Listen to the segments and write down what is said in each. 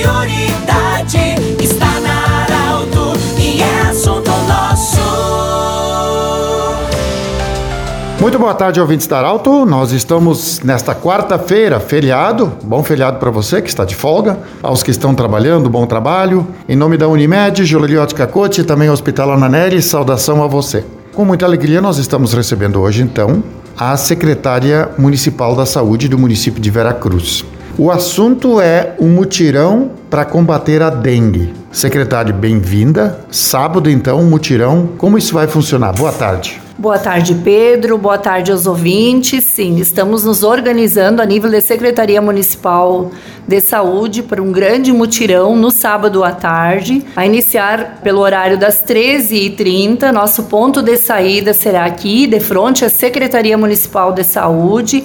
prioridade está na Arauto e é assunto nosso. Muito boa tarde, ouvintes da Arauto. Nós estamos nesta quarta-feira, feriado. Bom feriado para você que está de folga. Aos que estão trabalhando, bom trabalho. Em nome da Unimed, Joliliotti Cacote e também Hospital Ananelli, saudação a você. Com muita alegria, nós estamos recebendo hoje, então, a secretária municipal da saúde do município de Veracruz. O assunto é o mutirão para combater a dengue. Secretária, bem-vinda. Sábado, então, mutirão. Como isso vai funcionar? Boa tarde. Boa tarde, Pedro. Boa tarde aos ouvintes. Sim, estamos nos organizando a nível da Secretaria Municipal de Saúde para um grande mutirão no sábado à tarde, a iniciar pelo horário das 13h30. Nosso ponto de saída será aqui, de frente à Secretaria Municipal de Saúde.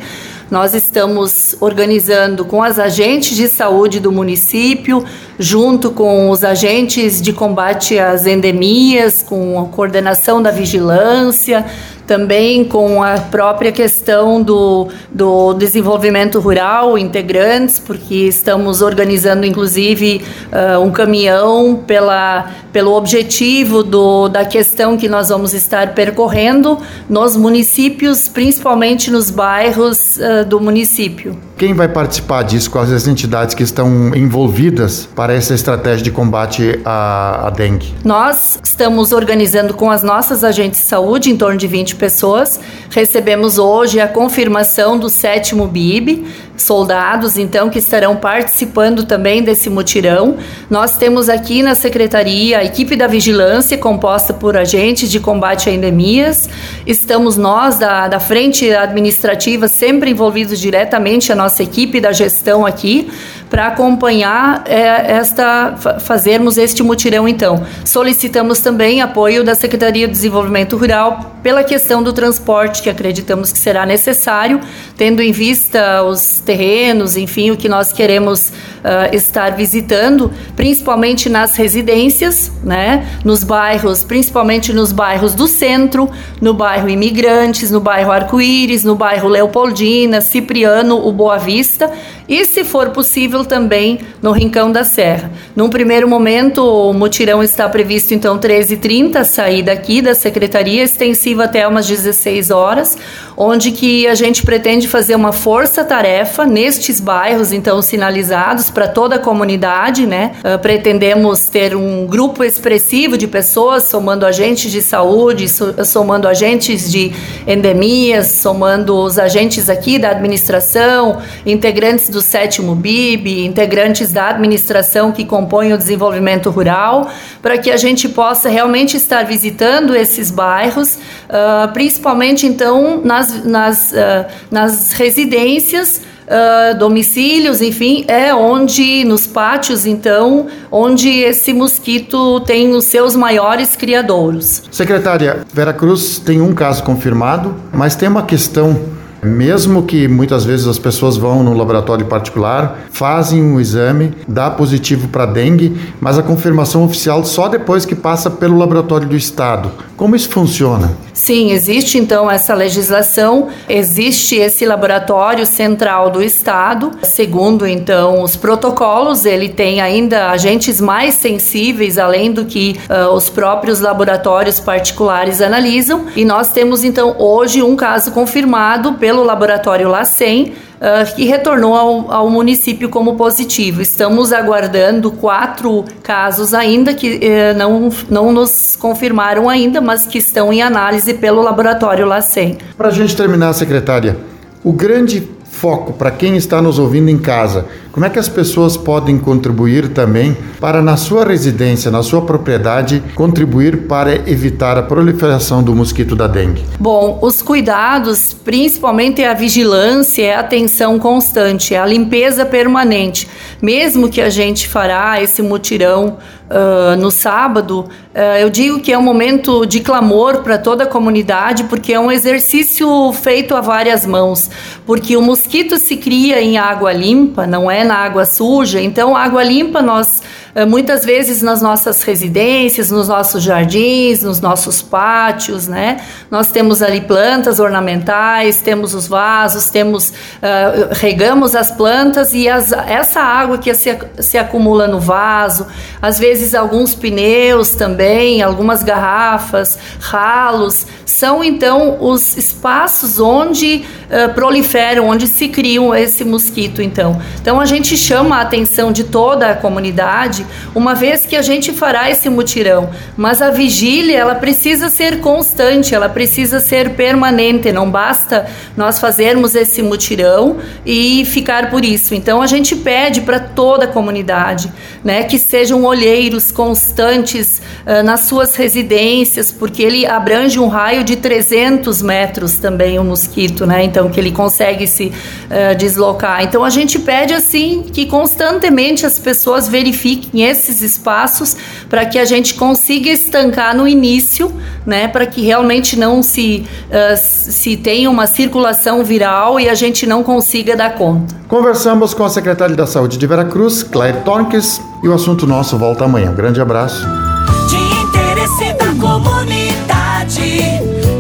Nós estamos organizando com as agentes de saúde do município, junto com os agentes de combate às endemias, com a coordenação da vigilância, também com a própria questão do, do desenvolvimento rural, integrantes, porque estamos organizando inclusive uh, um caminhão pela, pelo objetivo do, da questão que nós vamos estar percorrendo nos municípios, principalmente nos bairros uh, do município. Quem vai participar disso? Quais as entidades que estão envolvidas para essa estratégia de combate à, à dengue? Nós estamos organizando com as nossas agentes de saúde, em torno de 20 pessoas. Recebemos hoje a confirmação do sétimo BIB, soldados, então, que estarão participando também desse mutirão. Nós temos aqui na secretaria a equipe da vigilância, composta por agentes de combate a endemias. Estamos nós, da, da frente administrativa, sempre envolvidos diretamente, a nossa equipe da gestão aqui, para acompanhar é, esta, fazermos este mutirão, então. Solicitamos também apoio da Secretaria de Desenvolvimento Rural pela questão do transporte, que acreditamos que será necessário, tendo em vista os terrenos, enfim, o que nós queremos uh, estar visitando, principalmente nas residências, né, nos bairros, principalmente nos bairros do centro, no bairro Imigrantes, no bairro Arco-Íris, no bairro Leopoldina, Cipriano, o Boa Vista, e se for possível também no Rincão da Serra. Num primeiro momento, o mutirão está previsto então 13h30, saída aqui da secretaria, extensiva até umas 16 horas, onde que a gente pretende fazer uma força-tarefa nestes bairros então sinalizados para toda a comunidade, né? Uh, pretendemos ter um grupo expressivo de pessoas somando agentes de saúde, somando agentes de endemias, somando os agentes aqui da administração, integrantes do sétimo BIB, integrantes da administração que compõem o desenvolvimento rural, para que a gente possa realmente estar visitando esses bairros, uh, principalmente então nas, nas, uh, nas residências. Uh, domicílios, enfim, é onde, nos pátios, então, onde esse mosquito tem os seus maiores criadouros. Secretária, Veracruz tem um caso confirmado, mas tem uma questão mesmo que muitas vezes as pessoas vão no laboratório particular, fazem um exame, dá positivo para dengue, mas a confirmação oficial só depois que passa pelo laboratório do estado. Como isso funciona? Sim, existe então essa legislação, existe esse laboratório central do estado, segundo então os protocolos, ele tem ainda agentes mais sensíveis além do que uh, os próprios laboratórios particulares analisam, e nós temos então hoje um caso confirmado pelo laboratório LACEN uh, que retornou ao, ao, município como positivo. Estamos aguardando quatro casos ainda que uh, não, não nos confirmaram ainda, mas que estão em análise pelo laboratório LACEN. Para a gente terminar, secretária, o grande foco para quem está nos ouvindo em casa. Como é que as pessoas podem contribuir também para, na sua residência, na sua propriedade, contribuir para evitar a proliferação do mosquito da dengue? Bom, os cuidados, principalmente a vigilância, é a atenção constante, é a limpeza permanente. Mesmo que a gente fará esse mutirão uh, no sábado, uh, eu digo que é um momento de clamor para toda a comunidade, porque é um exercício feito a várias mãos. Porque o mosquito se cria em água limpa, não é na água suja. Então, água limpa nós muitas vezes nas nossas residências, nos nossos jardins, nos nossos pátios, né? Nós temos ali plantas ornamentais, temos os vasos, temos uh, regamos as plantas e as, essa água que se, se acumula no vaso, às vezes alguns pneus também, algumas garrafas, ralos, são então os espaços onde uh, proliferam, onde se criam esse mosquito. Então, então a gente chama a atenção de toda a comunidade, uma vez que a gente fará esse mutirão, mas a vigília ela precisa ser constante, ela precisa ser permanente. Não basta nós fazermos esse mutirão e ficar por isso. Então a gente pede para toda a comunidade, né, que sejam olheiros constantes uh, nas suas residências, porque ele abrange um raio de 300 metros também o mosquito, né? Então que ele consegue se uh, deslocar. Então a gente pede assim que constantemente as pessoas verifiquem esses espaços para que a gente consiga estancar no início, né? Para que realmente não se uh, se tenha uma circulação viral e a gente não consiga dar conta. Conversamos com a secretária da Saúde de Veracruz, Claire Torques, e o assunto nosso volta amanhã. Um grande abraço. De interesse da comunidade,